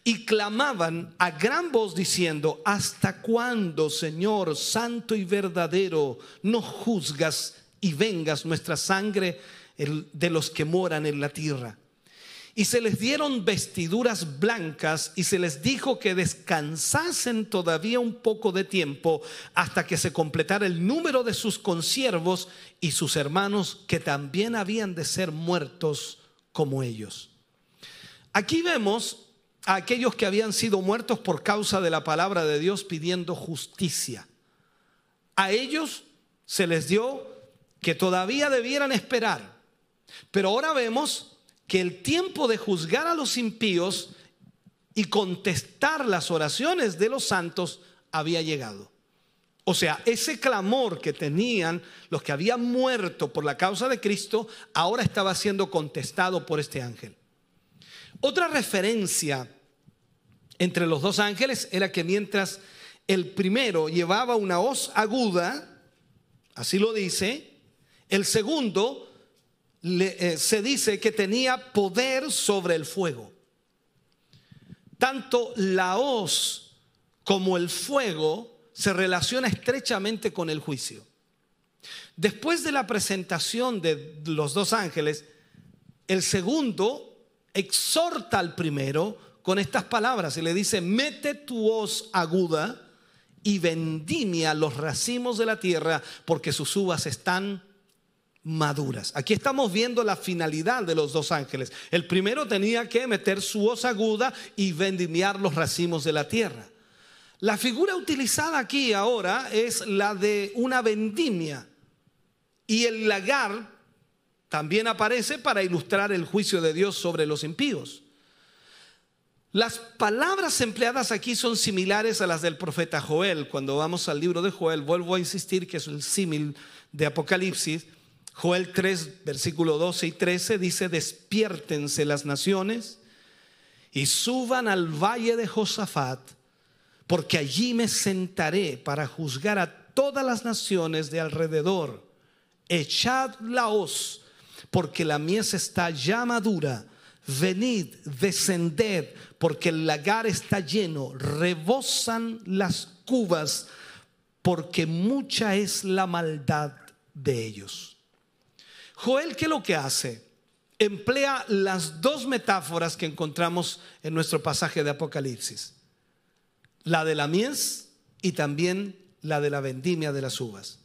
Y clamaban a gran voz diciendo, ¿hasta cuándo, Señor Santo y verdadero, no juzgas y vengas nuestra sangre de los que moran en la tierra? Y se les dieron vestiduras blancas y se les dijo que descansasen todavía un poco de tiempo hasta que se completara el número de sus consiervos y sus hermanos que también habían de ser muertos como ellos. Aquí vemos a aquellos que habían sido muertos por causa de la palabra de Dios pidiendo justicia. A ellos se les dio que todavía debieran esperar. Pero ahora vemos que el tiempo de juzgar a los impíos y contestar las oraciones de los santos había llegado. O sea, ese clamor que tenían los que habían muerto por la causa de Cristo, ahora estaba siendo contestado por este ángel. Otra referencia entre los dos ángeles era que mientras el primero llevaba una hoz aguda, así lo dice, el segundo eh, se dice que tenía poder sobre el fuego. Tanto la hoz como el fuego se relaciona estrechamente con el juicio. Después de la presentación de los dos ángeles, el segundo exhorta al primero con estas palabras y le dice, mete tu hoz aguda y vendimia los racimos de la tierra porque sus uvas están maduras. Aquí estamos viendo la finalidad de los dos ángeles. El primero tenía que meter su hoz aguda y vendimiar los racimos de la tierra. La figura utilizada aquí ahora es la de una vendimia y el lagar también aparece para ilustrar el juicio de Dios sobre los impíos. Las palabras empleadas aquí son similares a las del profeta Joel. Cuando vamos al libro de Joel, vuelvo a insistir que es el símil de Apocalipsis. Joel 3, versículo 12 y 13 dice, despiértense las naciones y suban al valle de Josafat, porque allí me sentaré para juzgar a todas las naciones de alrededor. Echad la hoz, porque la mies está ya madura. Venid, descended, porque el lagar está lleno, rebosan las cubas, porque mucha es la maldad de ellos. Joel, ¿qué es lo que hace? Emplea las dos metáforas que encontramos en nuestro pasaje de Apocalipsis. La de la mies y también la de la vendimia de las uvas.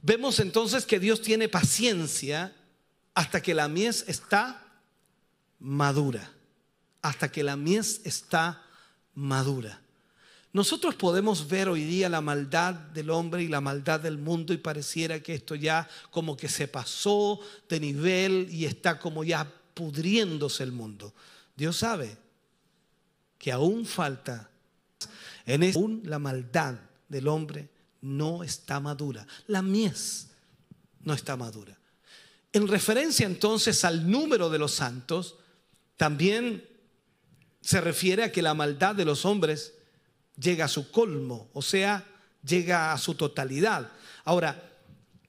Vemos entonces que Dios tiene paciencia hasta que la mies está madura. Hasta que la mies está madura. Nosotros podemos ver hoy día la maldad del hombre y la maldad del mundo y pareciera que esto ya como que se pasó de nivel y está como ya pudriéndose el mundo. Dios sabe que aún falta, en este, aún la maldad del hombre no está madura. La mies no está madura. En referencia entonces al número de los santos, también se refiere a que la maldad de los hombres llega a su colmo, o sea, llega a su totalidad. Ahora,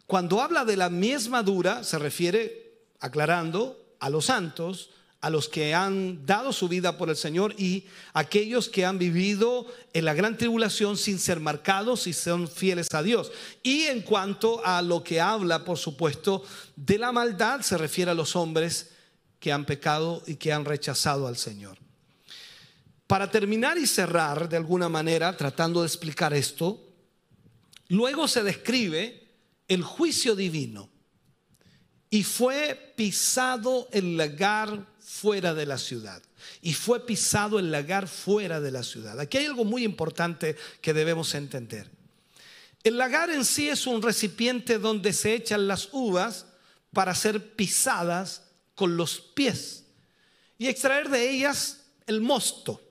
cuando habla de la mies madura, se refiere, aclarando, a los santos, a los que han dado su vida por el Señor y aquellos que han vivido en la gran tribulación sin ser marcados y son fieles a Dios. Y en cuanto a lo que habla, por supuesto, de la maldad, se refiere a los hombres que han pecado y que han rechazado al Señor. Para terminar y cerrar de alguna manera, tratando de explicar esto, luego se describe el juicio divino. Y fue pisado el lagar fuera de la ciudad. Y fue pisado el lagar fuera de la ciudad. Aquí hay algo muy importante que debemos entender. El lagar en sí es un recipiente donde se echan las uvas para ser pisadas con los pies y extraer de ellas el mosto,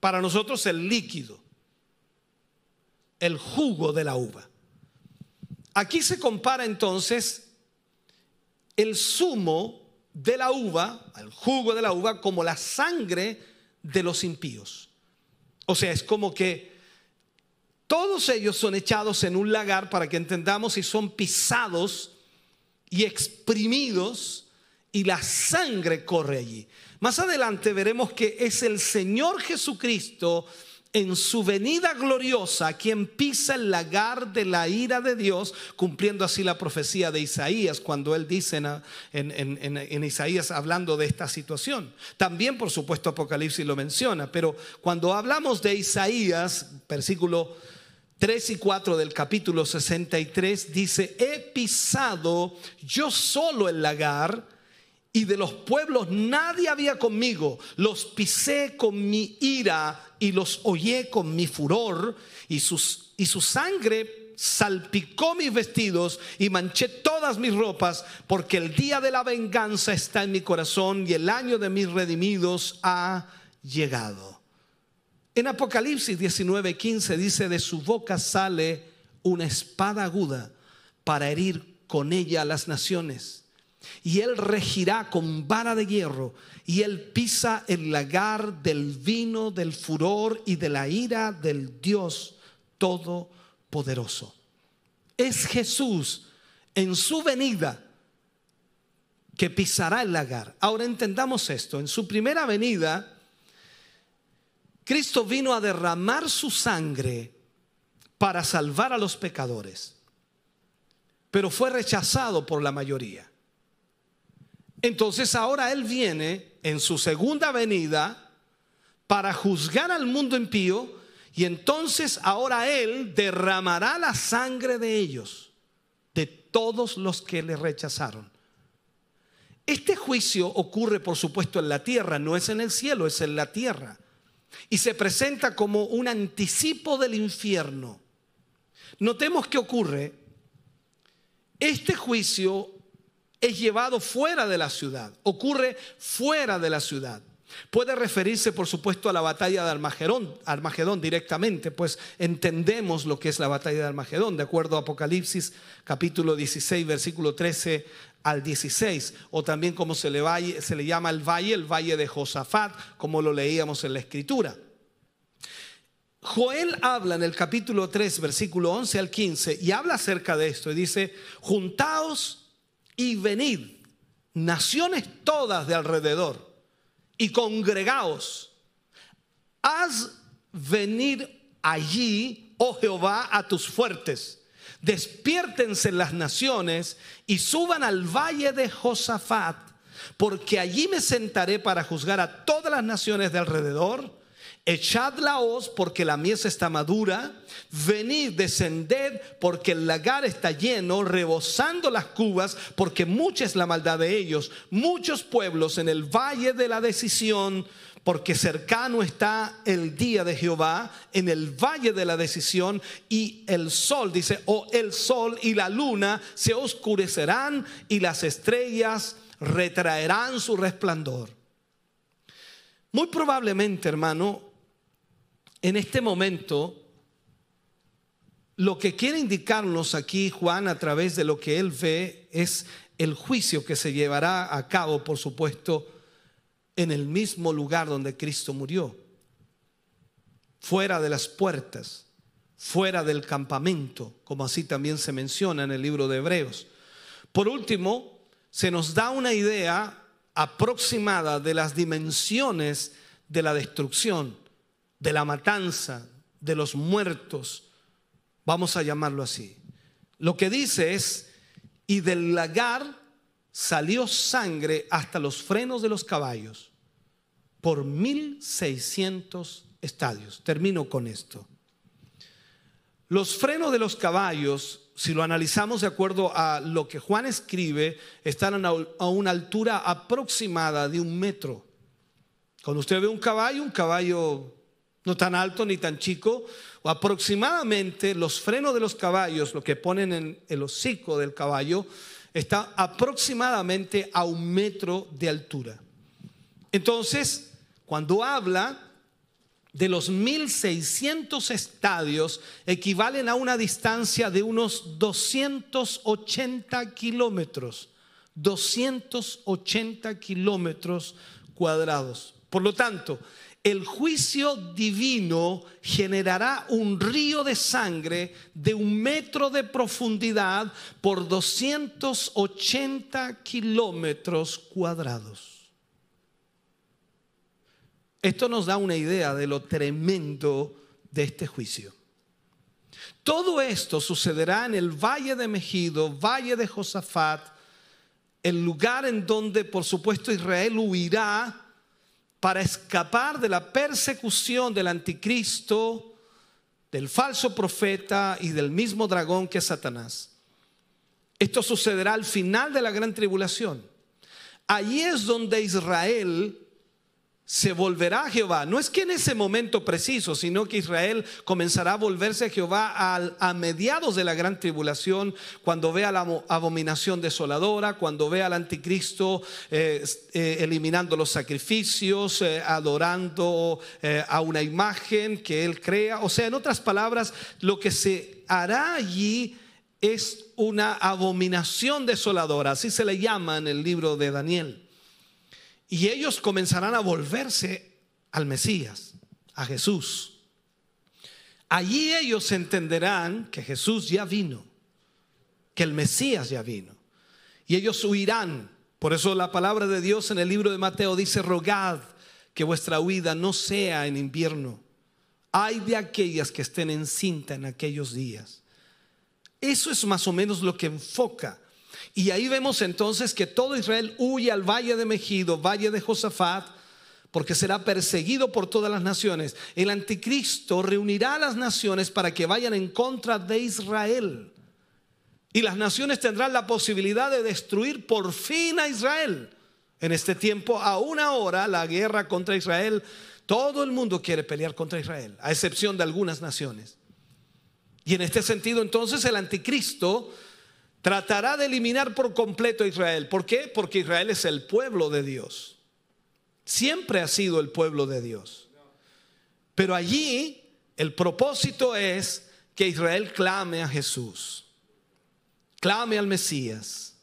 para nosotros el líquido, el jugo de la uva. Aquí se compara entonces el zumo de la uva, el jugo de la uva, como la sangre de los impíos. O sea, es como que todos ellos son echados en un lagar para que entendamos y son pisados y exprimidos y la sangre corre allí. Más adelante veremos que es el Señor Jesucristo en su venida gloriosa quien pisa el lagar de la ira de Dios, cumpliendo así la profecía de Isaías, cuando él dice en, Isaías hablando de esta situación. También, por supuesto, Apocalipsis lo menciona, pero cuando hablamos de Isaías, versículo 3 y 4 del capítulo 63, dice, he pisado yo solo el lagar y de los pueblos nadie había conmigo. Los pisé con mi ira y los hollé con mi furor y, sus, y su sangre salpicó mis vestidos y manché todas mis ropas porque el día de la venganza está en mi corazón y el año de mis redimidos ha llegado. En Apocalipsis 19:15 dice, de su boca sale una espada aguda para herir con ella a las naciones y él regirá con vara de hierro, y él pisa el lagar del vino, del furor y de la ira del Dios Todopoderoso. Es Jesús en su venida que pisará el lagar. Ahora entendamos esto, en su primera venida, Cristo vino a derramar su sangre para salvar a los pecadores, pero fue rechazado por la mayoría. Entonces ahora Él viene en su segunda venida para juzgar al mundo impío y entonces ahora Él derramará la sangre de ellos, de todos los que le rechazaron. Este juicio ocurre, por supuesto, en la tierra, no es en el cielo, es en la tierra. Y se presenta como un anticipo del infierno. Notemos que ocurre. Este juicio es llevado fuera de la ciudad, ocurre fuera de la ciudad. Puede referirse, por supuesto, a la batalla de Armagedón, directamente, pues entendemos lo que es la batalla de Armagedón, de acuerdo a Apocalipsis capítulo 16, versículo 13 al 16, o también como se le, se le llama el valle, el valle de Josafat, como lo leíamos en la escritura. Joel habla en el capítulo 3, versículo 11 al 15, y habla acerca de esto, y dice, juntaos y venid, naciones todas de alrededor, y congregaos, haz venir allí, oh Jehová, a tus fuertes. Despiértense las naciones y suban al valle de Josafat, porque allí me sentaré para juzgar a todas las naciones de alrededor echad la hoz porque la mies está madura, venid, descended porque el lagar está lleno, rebosando las cubas porque mucha es la maldad de ellos, muchos pueblos en el valle de la decisión, porque cercano está el día de Jehová en el valle de la decisión y el sol, dice, o el sol y la luna se oscurecerán y las estrellas retraerán su resplandor. Muy probablemente, hermano, en este momento, lo que quiere indicarnos aquí Juan a través de lo que él ve es el juicio que se llevará a cabo, por supuesto, en el mismo lugar donde Cristo murió, fuera de las puertas, fuera del campamento, como así también se menciona en el libro de Hebreos. Por último, se nos da una idea aproximada de las dimensiones de la destrucción de la matanza, de los muertos, vamos a llamarlo así. Lo que dice es, y del lagar salió sangre hasta los frenos de los caballos por 1600 estadios. Termino con esto. Los frenos de los caballos, si lo analizamos de acuerdo a lo que Juan escribe, están a una altura aproximada de un metro. Cuando usted ve un caballo, un caballo no tan alto ni tan chico, o aproximadamente los frenos de los caballos, lo que ponen en el hocico del caballo, está aproximadamente a un metro de altura. Entonces, cuando habla de los 1.600 estadios, equivalen a una distancia de unos 280 kilómetros. 280 kilómetros cuadrados. Por lo tanto, el juicio divino generará un río de sangre de un metro de profundidad por 280 kilómetros cuadrados. Esto nos da una idea de lo tremendo de este juicio. Todo esto sucederá en el valle de Megido, valle de Josafat, el lugar en donde por supuesto Israel huirá para escapar de la persecución del anticristo, del falso profeta y del mismo dragón que Satanás. Esto sucederá al final de la gran tribulación. Allí es donde Israel se volverá a Jehová. No es que en ese momento preciso, sino que Israel comenzará a volverse a Jehová a, mediados de la gran tribulación, cuando vea la abominación desoladora, cuando vea al anticristo eh, eh, eliminando los sacrificios, eh, adorando a una imagen que él crea. O sea, en otras palabras, lo que se hará allí es una abominación desoladora, así se le llama en el libro de Daniel. Y ellos comenzarán a volverse al Mesías, a Jesús. Allí ellos entenderán que Jesús ya vino, que el Mesías ya vino. Y ellos huirán. Por eso la palabra de Dios en el libro de Mateo dice, rogad que vuestra huida no sea en invierno. Hay de aquellas que estén en cinta en aquellos días. Eso es más o menos lo que enfoca y ahí vemos entonces que todo Israel huye al valle de Megido, valle de Josafat, porque será perseguido por todas las naciones. El anticristo reunirá a las naciones para que vayan en contra de Israel. Y las naciones tendrán la posibilidad de destruir por fin a Israel. En este tiempo, aún ahora, la guerra contra Israel, todo el mundo quiere pelear contra Israel, a excepción de algunas naciones. Y en este sentido, entonces, el anticristo tratará de eliminar por completo a Israel. ¿Por qué? Porque Israel es el pueblo de Dios. Siempre ha sido el pueblo de Dios. Pero allí el propósito es que Israel clame a Jesús, clame al Mesías.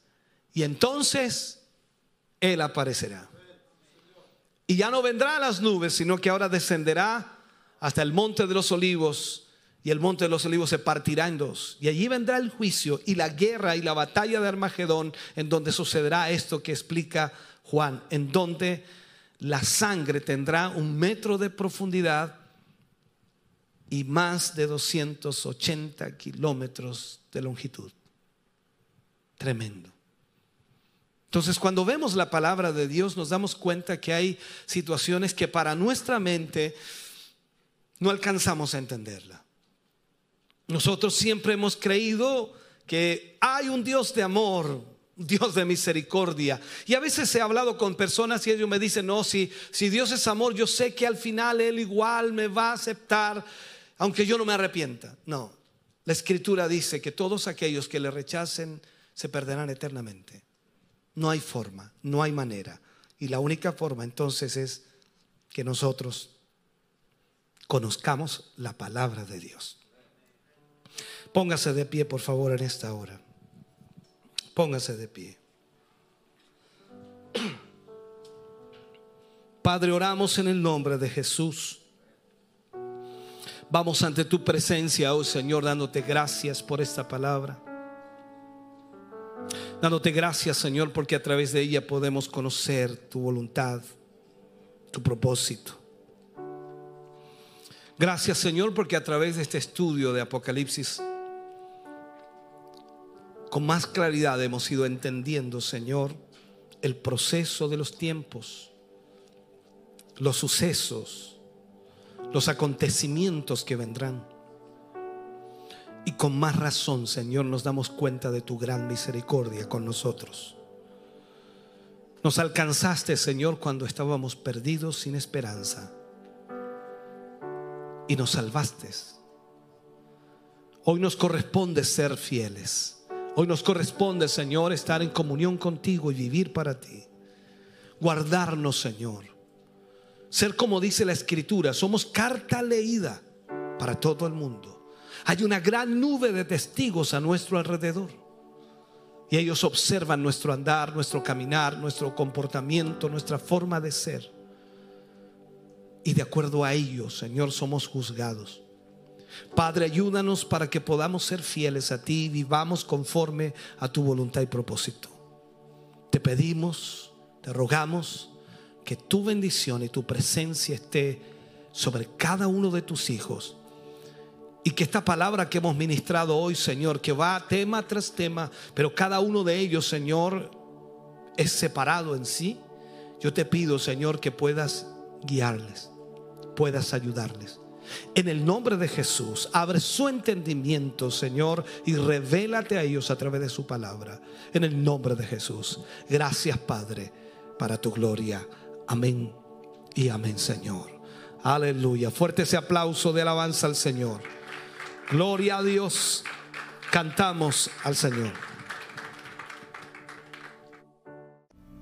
Y entonces Él aparecerá. Y ya no vendrá a las nubes, sino que ahora descenderá hasta el monte de los olivos y el monte de los olivos se partirá en dos. Y allí vendrá el juicio y la guerra y la batalla de Armagedón, en donde sucederá esto que explica Juan, en donde la sangre tendrá un metro de profundidad y más de 280 kilómetros de longitud. Tremendo. Entonces, cuando vemos la palabra de Dios, nos damos cuenta que hay situaciones que para nuestra mente no alcanzamos a entenderla. Nosotros siempre hemos creído que hay un Dios de amor, Dios de misericordia. Y a veces he hablado con personas y ellos me dicen, no, si, si Dios es amor, yo sé que al final Él igual me va a aceptar, aunque yo no me arrepienta. No, la escritura dice que todos aquellos que le rechacen se perderán eternamente. No hay forma, no hay manera. Y la única forma entonces es que nosotros conozcamos la palabra de Dios. Póngase de pie, por favor, en esta hora. Póngase de pie. Padre, oramos en el nombre de Jesús. Vamos ante tu presencia, oh Señor, dándote gracias por esta palabra. Dándote gracias, Señor, porque a través de ella podemos conocer tu voluntad, tu propósito. Gracias, Señor, porque a través de este estudio de Apocalipsis con más claridad hemos ido entendiendo, Señor, el proceso de los tiempos, los sucesos, los acontecimientos que vendrán. Y con más razón, Señor, nos damos cuenta de tu gran misericordia con nosotros. Nos alcanzaste, Señor, cuando estábamos perdidos sin esperanza. y nos salvaste. Hoy nos corresponde ser fieles. Hoy nos corresponde, Señor, estar en comunión contigo y vivir para ti. Guardarnos, Señor. Ser como dice la Escritura, somos carta leída para todo el mundo. Hay una gran nube de testigos a nuestro alrededor. Y ellos observan nuestro andar, nuestro caminar, nuestro comportamiento, nuestra forma de ser. Y de acuerdo a ellos, Señor, somos juzgados. Padre, ayúdanos para que podamos ser fieles a ti y vivamos conforme a tu voluntad y propósito. Te pedimos, te rogamos que tu bendición y tu presencia esté sobre cada uno de tus hijos. Y que esta palabra que hemos ministrado hoy, Señor, que va tema tras tema, pero cada uno de ellos, Señor, es separado en sí. Yo te pido, Señor, que puedas guiarles, puedas ayudarles. En el nombre de Jesús, abre su entendimiento, Señor, y revélate a ellos a través de su palabra. En el nombre de Jesús. Gracias, Padre, para tu gloria. Amén y amén, Señor. Aleluya. Fuerte ese aplauso de alabanza al Señor. Gloria a Dios. Cantamos al Señor.